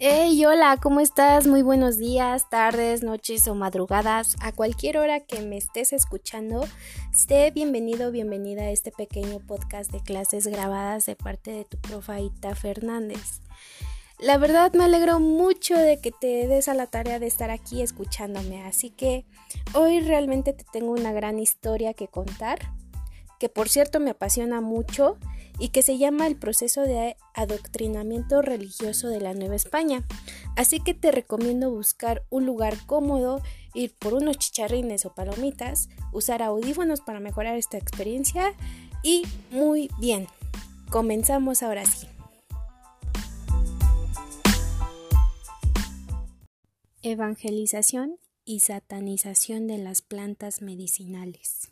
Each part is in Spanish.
Hey, hola, ¿cómo estás? Muy buenos días, tardes, noches o madrugadas. A cualquier hora que me estés escuchando, esté bienvenido, bienvenida a este pequeño podcast de clases grabadas de parte de tu profaita Fernández. La verdad me alegro mucho de que te des a la tarea de estar aquí escuchándome, así que hoy realmente te tengo una gran historia que contar, que por cierto me apasiona mucho y que se llama el proceso de adoctrinamiento religioso de la Nueva España. Así que te recomiendo buscar un lugar cómodo, ir por unos chicharrines o palomitas, usar audífonos para mejorar esta experiencia y muy bien, comenzamos ahora sí. Evangelización y satanización de las plantas medicinales.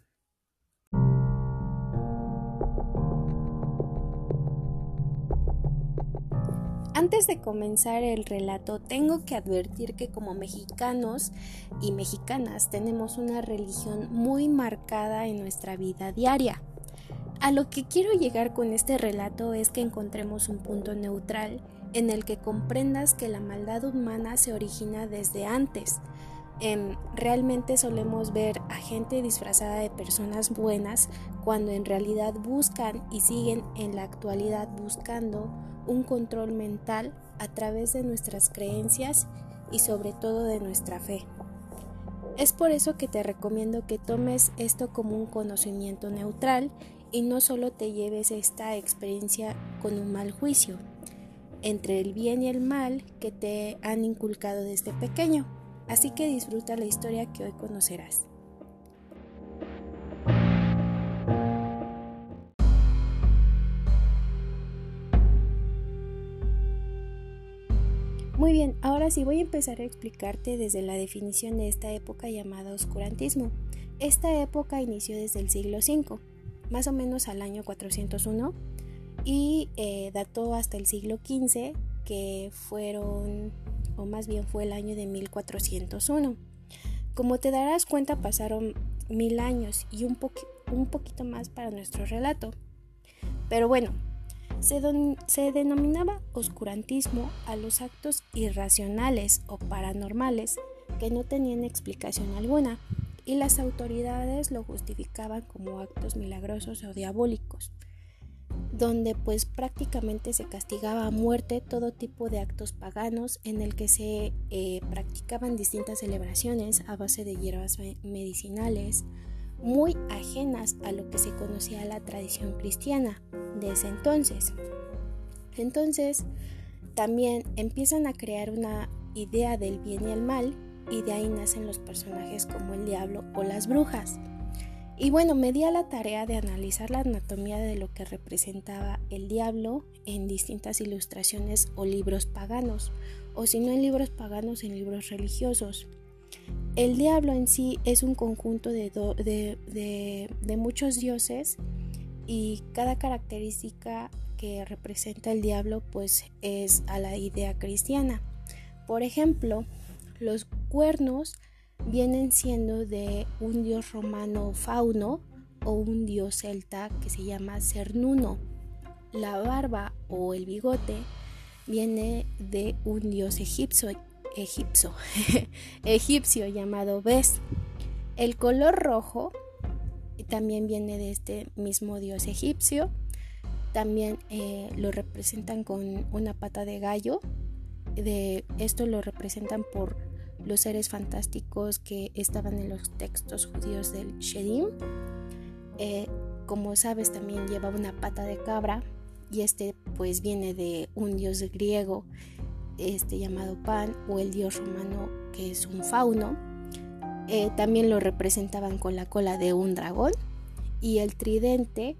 Antes de comenzar el relato, tengo que advertir que como mexicanos y mexicanas tenemos una religión muy marcada en nuestra vida diaria. A lo que quiero llegar con este relato es que encontremos un punto neutral en el que comprendas que la maldad humana se origina desde antes. Em, realmente solemos ver a gente disfrazada de personas buenas cuando en realidad buscan y siguen en la actualidad buscando un control mental a través de nuestras creencias y sobre todo de nuestra fe. Es por eso que te recomiendo que tomes esto como un conocimiento neutral y no solo te lleves esta experiencia con un mal juicio entre el bien y el mal que te han inculcado desde pequeño. Así que disfruta la historia que hoy conocerás. Muy bien, ahora sí voy a empezar a explicarte desde la definición de esta época llamada oscurantismo. Esta época inició desde el siglo V, más o menos al año 401, y eh, dató hasta el siglo XV, que fueron, o más bien fue el año de 1401. Como te darás cuenta, pasaron mil años y un, un poquito más para nuestro relato. Pero bueno, se, denominaba oscurantismo a los actos irracionales o paranormales que no tenían explicación alguna y las autoridades lo justificaban como actos milagrosos o diabólicos, donde pues prácticamente se castigaba a muerte todo tipo de actos paganos en el que se eh, practicaban distintas celebraciones a base de hierbas medicinales, muy ajenas a lo que se conocía la tradición cristiana de ese entonces. Entonces, también empiezan a crear una idea del bien y el mal y de ahí nacen los personajes como el diablo o las brujas. Y bueno, me di a la tarea de analizar la anatomía de lo que representaba el diablo en distintas ilustraciones o libros paganos, o si no en libros paganos, en libros religiosos. El diablo en sí es un conjunto de, muchos dioses y cada característica que representa el diablo pues es a la idea cristiana. Por ejemplo, los cuernos vienen siendo de un dios romano fauno o un dios celta que se llama Cernuno. La barba o el bigote viene de un dios egipcio egipcio, egipcio llamado Bes. El color rojo también viene de este mismo dios egipcio. También eh, lo representan con una pata de gallo. De esto lo representan por los seres fantásticos que estaban en los textos judíos del Shedim. Eh, como sabes, también lleva una pata de cabra y este pues viene de un dios griego este llamado Pan o el dios romano que es un fauno. Eh, también lo representaban con la cola de un dragón y el tridente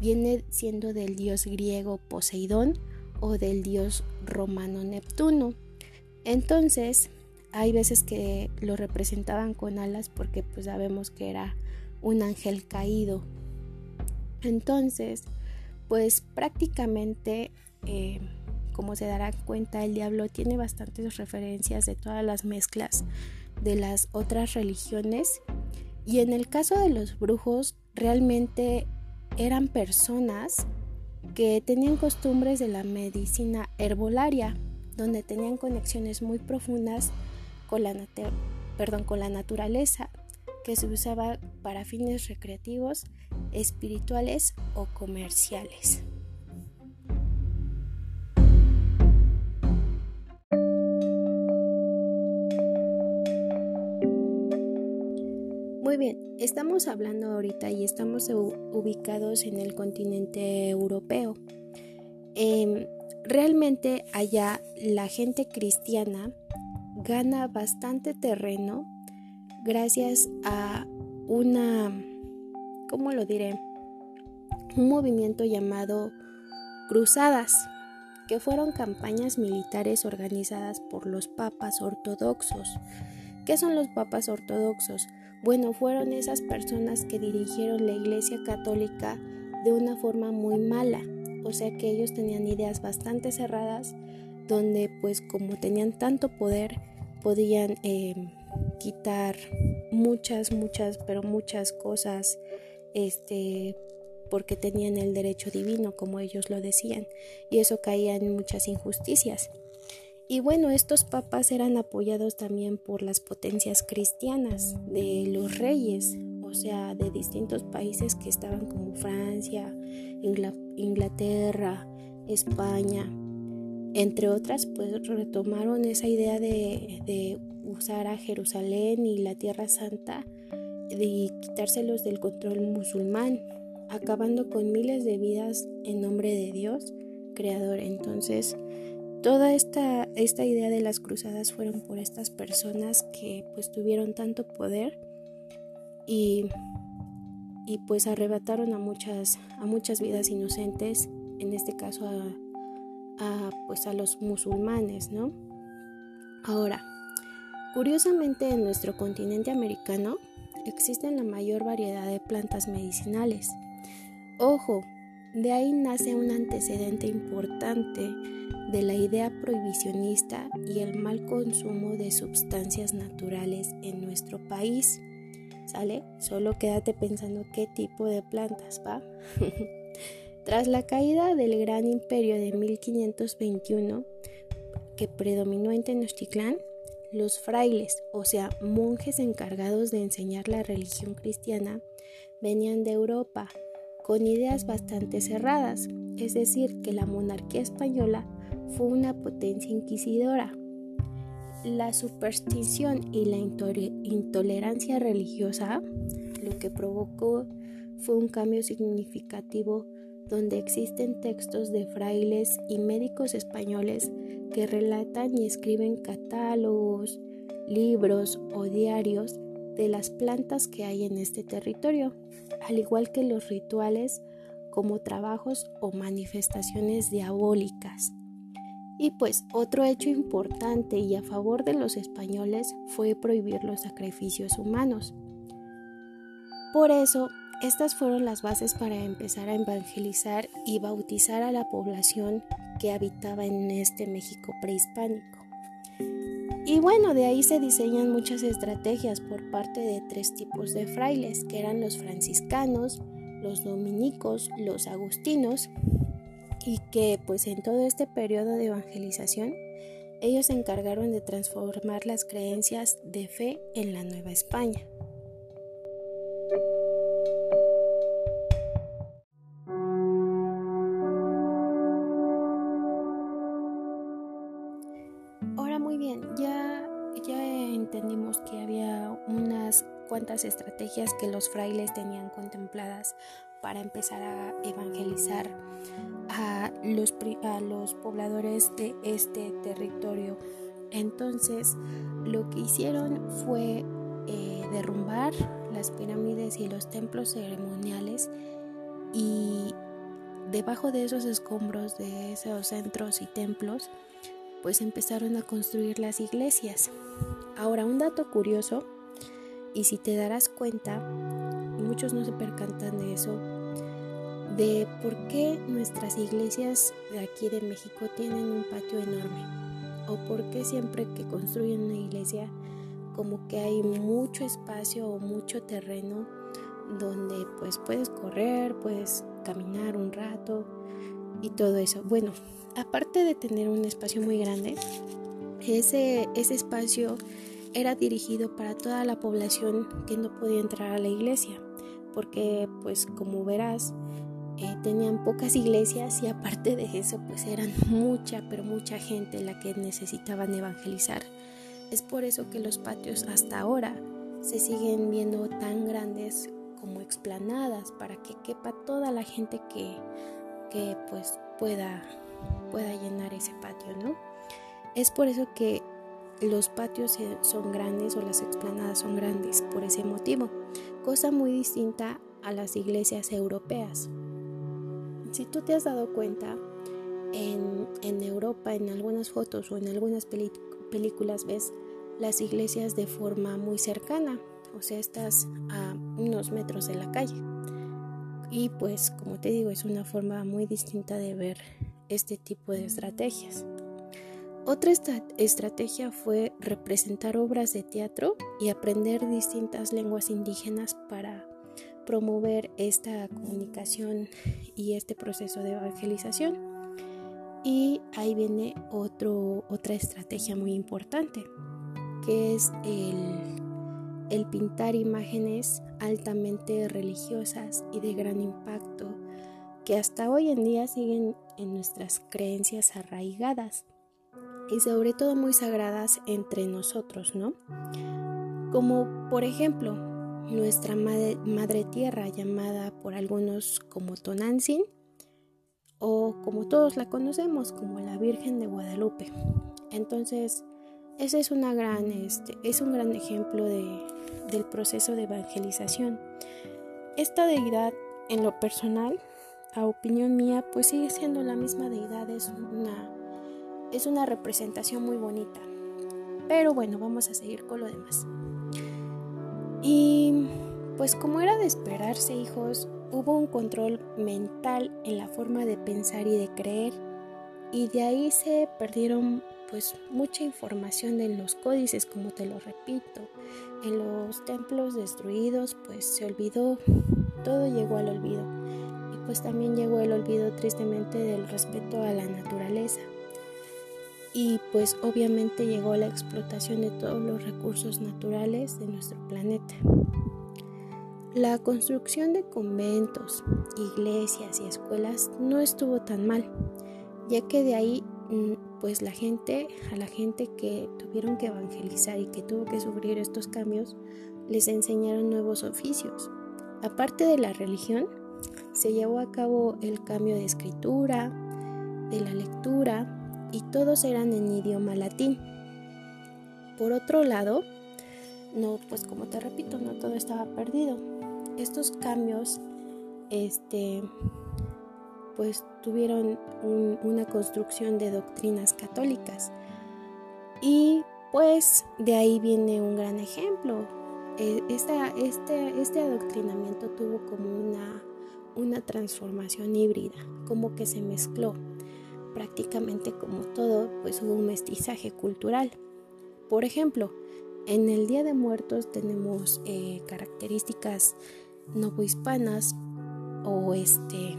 viene siendo del dios griego Poseidón o del dios romano Neptuno. Entonces, hay veces que lo representaban con alas porque pues sabemos que era un ángel caído. Entonces, pues prácticamente eh, como se dará cuenta, el diablo tiene bastantes referencias de todas las mezclas de las otras religiones. Y en el caso de los brujos, realmente eran personas que tenían costumbres de la medicina herbolaria, donde tenían conexiones muy profundas con la, perdón, con la naturaleza que se usaba para fines recreativos, espirituales o comerciales. Estamos hablando ahorita y estamos ubicados en el continente europeo. Em, realmente allá la gente cristiana gana bastante terreno gracias a una, ¿cómo lo diré? Un movimiento llamado Cruzadas, que fueron campañas militares organizadas por los papas ortodoxos. ¿Qué son los papas ortodoxos? Bueno, fueron esas personas que dirigieron la Iglesia Católica de una forma muy mala, o sea que ellos tenían ideas bastante cerradas, donde pues como tenían tanto poder, podían em, quitar muchas, muchas, pero muchas cosas, este, porque tenían el derecho divino, como ellos lo decían, y eso caía en muchas injusticias. Y bueno, estos papas eran apoyados también por las potencias cristianas de los reyes, o sea, de distintos países que estaban como Francia, Inglaterra, España, entre otras, pues retomaron esa idea de, usar a Jerusalén y la Tierra Santa y quitárselos del control musulmán, acabando con miles de vidas en nombre de Dios, creador. Entonces, Toda esta, esta idea de las cruzadas fueron por estas personas que pues tuvieron tanto poder y, y pues arrebataron a muchas, a muchas vidas inocentes, en este caso a, pues a los musulmanes, ¿no? Ahora, curiosamente en nuestro continente americano existen la mayor variedad de plantas medicinales. Ojo, de ahí nace un antecedente importante de la idea prohibicionista y el mal consumo de sustancias naturales en nuestro país. ¿Sale? Solo quédate pensando qué tipo de plantas, ¿va? Tras la caída del gran imperio de 1521 que predominó en Tenochtitlán, los frailes, o sea, monjes encargados de enseñar la religión cristiana, venían de Europa con ideas bastante cerradas, es decir, que la monarquía española fue una potencia inquisidora. La superstición y la intolerancia religiosa lo que provocó fue un cambio significativo donde existen textos de frailes y médicos españoles que relatan y escriben catálogos, libros o diarios de las plantas que hay en este territorio, al igual que los rituales como trabajos o manifestaciones diabólicas. Y pues otro hecho importante y a favor de los españoles fue prohibir los sacrificios humanos. Por eso, estas fueron las bases para empezar a evangelizar y bautizar a la población que habitaba en este México prehispánico. Y bueno, de ahí se diseñan muchas estrategias por parte de tres tipos de frailes, que eran los franciscanos, los dominicos, los agustinos, y que pues en todo este periodo de evangelización ellos se encargaron de transformar las creencias de fe en la Nueva España. Cuantas estrategias que los frailes tenían contempladas para empezar a evangelizar a los, a los pobladores de este territorio. Entonces, lo que hicieron fue eh, derrumbar las pirámides y los templos ceremoniales y debajo de esos escombros de esos centros y templos, pues empezaron a construir las iglesias. Ahora, un dato curioso y si te darás cuenta, muchos no se percantan de eso, de por qué nuestras iglesias de aquí de México tienen un patio enorme. O por qué siempre que construyen una iglesia como que hay mucho espacio o mucho terreno donde pues puedes correr, puedes caminar un rato y todo eso. Bueno, aparte de tener un espacio muy grande, ese, ese espacio era dirigido para toda la población que no podía entrar a la iglesia, porque pues como verás, eh, tenían pocas iglesias y aparte de eso pues eran mucha, pero mucha gente la que necesitaban evangelizar. Es por eso que los patios hasta ahora se siguen viendo tan grandes como explanadas para que quepa toda la gente que, que pues pueda, pueda llenar ese patio, ¿no? Es por eso que los patios son grandes o las explanadas son grandes por ese motivo, cosa muy distinta a las iglesias europeas. Si tú te has dado cuenta, en, Europa, en algunas fotos o en algunas películas ves las iglesias de forma muy cercana, o sea, estás a unos metros de la calle. Y pues, como te digo, es una forma muy distinta de ver este tipo de estrategias. Otra estrategia fue representar obras de teatro y aprender distintas lenguas indígenas para promover esta comunicación y este proceso de evangelización. Y ahí viene otro, otra estrategia muy importante, que es el, el pintar imágenes altamente religiosas y de gran impacto, que hasta hoy en día siguen en nuestras creencias arraigadas y sobre todo muy sagradas entre nosotros, ¿no? Como por ejemplo nuestra madre, tierra llamada por algunos como Tonantzin o como todos la conocemos como la Virgen de Guadalupe. Entonces, ese es, una gran, este, es un gran ejemplo de, del proceso de evangelización. Esta deidad, en lo personal, a opinión mía, pues sigue siendo la misma deidad, es una es una representación muy bonita. Pero bueno, vamos a seguir con lo demás. Y pues como era de esperarse, hijos, hubo un control mental en la forma de pensar y de creer. Y de ahí se perdieron pues mucha información en los códices, como te lo repito. En los templos destruidos pues se olvidó, todo llegó al olvido. Y pues también llegó el olvido tristemente del respeto a la naturaleza y pues obviamente llegó la explotación de todos los recursos naturales de nuestro planeta. La construcción de conventos, iglesias y escuelas no estuvo tan mal, ya que de ahí mm, pues la gente, a la gente que tuvieron que evangelizar y que tuvo que sufrir estos cambios, les enseñaron nuevos oficios. Aparte de la religión, se llevó a cabo el cambio de escritura, de la lectura, y todos eran en idioma latín. Por otro lado, no, pues como te repito, no todo estaba perdido. Estos cambios, este, pues tuvieron una construcción de doctrinas católicas. Y pues de ahí viene un gran ejemplo. E, este, este adoctrinamiento tuvo como una, una transformación híbrida, como que se mezcló prácticamente como todo, pues hubo un mestizaje cultural. Por ejemplo, en el Día de Muertos tenemos eh, características novohispanas o este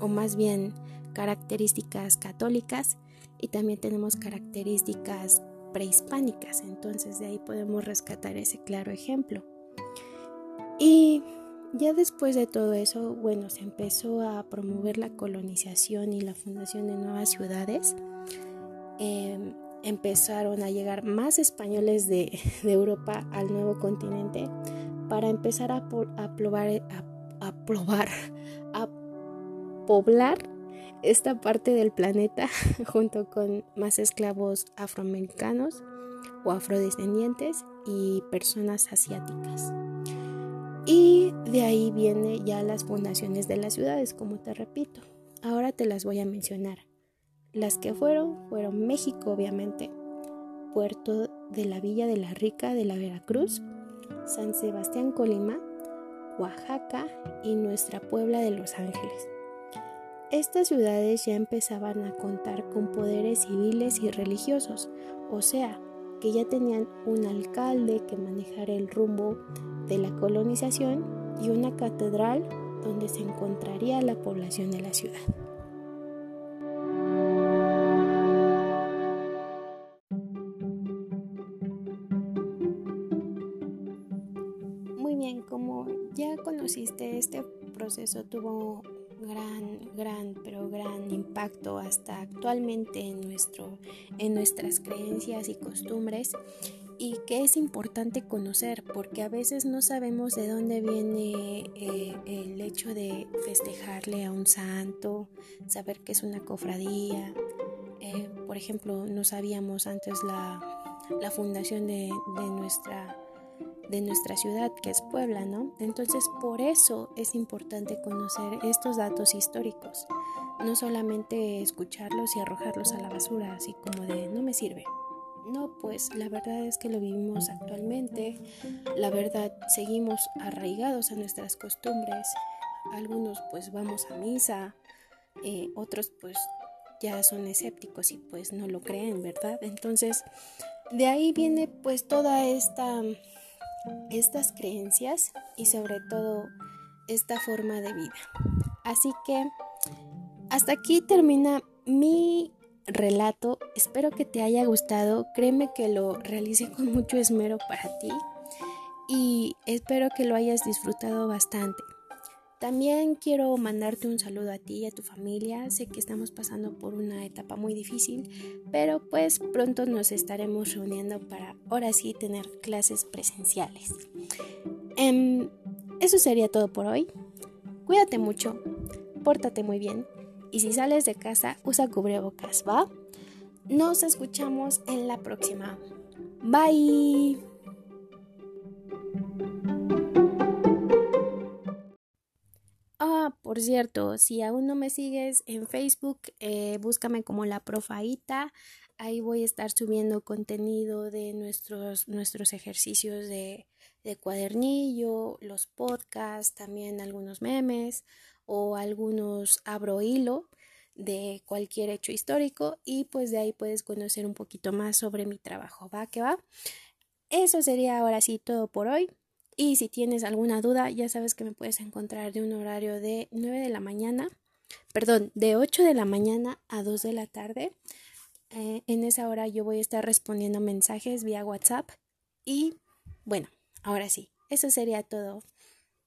o más bien características católicas y también tenemos características prehispánicas. Entonces de ahí podemos rescatar ese claro ejemplo. Y ya después de todo eso, bueno, se empezó a promover la colonización y la fundación de nuevas ciudades. Em, empezaron a llegar más españoles de, Europa al nuevo continente para empezar a, a, probar, a, probar, a poblar esta parte del planeta junto con más esclavos afroamericanos o afrodescendientes y personas asiáticas. Y de ahí viene ya las fundaciones de las ciudades, como te repito. Ahora te las voy a mencionar. Las que fueron fueron México, obviamente, Puerto de la Villa de la Rica de la Veracruz, San Sebastián Colima, Oaxaca y nuestra Puebla de Los Ángeles. Estas ciudades ya empezaban a contar con poderes civiles y religiosos, o sea, que ya tenían un alcalde que manejara el rumbo de la colonización y una catedral donde se encontraría la población de la ciudad. Muy bien, como ya conociste, este proceso tuvo gran, gran, pero gran impacto hasta actualmente en, nuestro, en nuestras creencias y costumbres y que es importante conocer porque a veces no sabemos de dónde viene eh, el hecho de festejarle a un santo, saber que es una cofradía. Eh, por ejemplo, no sabíamos antes la, fundación de nuestra de nuestra ciudad, que es Puebla, ¿no? Entonces, por eso es importante conocer estos datos históricos, no solamente escucharlos y arrojarlos a la basura, así como de no me sirve. No, pues la verdad es que lo vivimos actualmente, la verdad seguimos arraigados a nuestras costumbres, algunos pues vamos a misa, eh, otros pues ya son escépticos y pues no lo creen, ¿verdad? Entonces, de ahí viene pues toda esta estas creencias y sobre todo esta forma de vida. Así que hasta aquí termina mi relato. Espero que te haya gustado. Créeme que lo realicé con mucho esmero para ti y espero que lo hayas disfrutado bastante. También quiero mandarte un saludo a ti y a tu familia. Sé que estamos pasando por una etapa muy difícil, pero pues pronto nos estaremos reuniendo para ahora sí tener clases presenciales. Em, eso sería todo por hoy. Cuídate mucho, pórtate muy bien y si sales de casa usa cubrebocas, ¿va? Nos escuchamos en la próxima. Bye. Por cierto, si aún no me sigues en Facebook, eh, búscame como la profaita. Ahí voy a estar subiendo contenido de nuestros, nuestros ejercicios de, de cuadernillo, los podcasts, también algunos memes o algunos abro hilo de cualquier hecho histórico y pues de ahí puedes conocer un poquito más sobre mi trabajo. ¿Va que va? Eso sería ahora sí todo por hoy. Y si tienes alguna duda, ya sabes que me puedes encontrar de un horario de 9 de la mañana, perdón, de 8 de la mañana a 2 de la tarde. Eh, en esa hora yo voy a estar respondiendo mensajes vía WhatsApp. Y bueno, ahora sí, eso sería todo.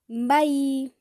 Bye.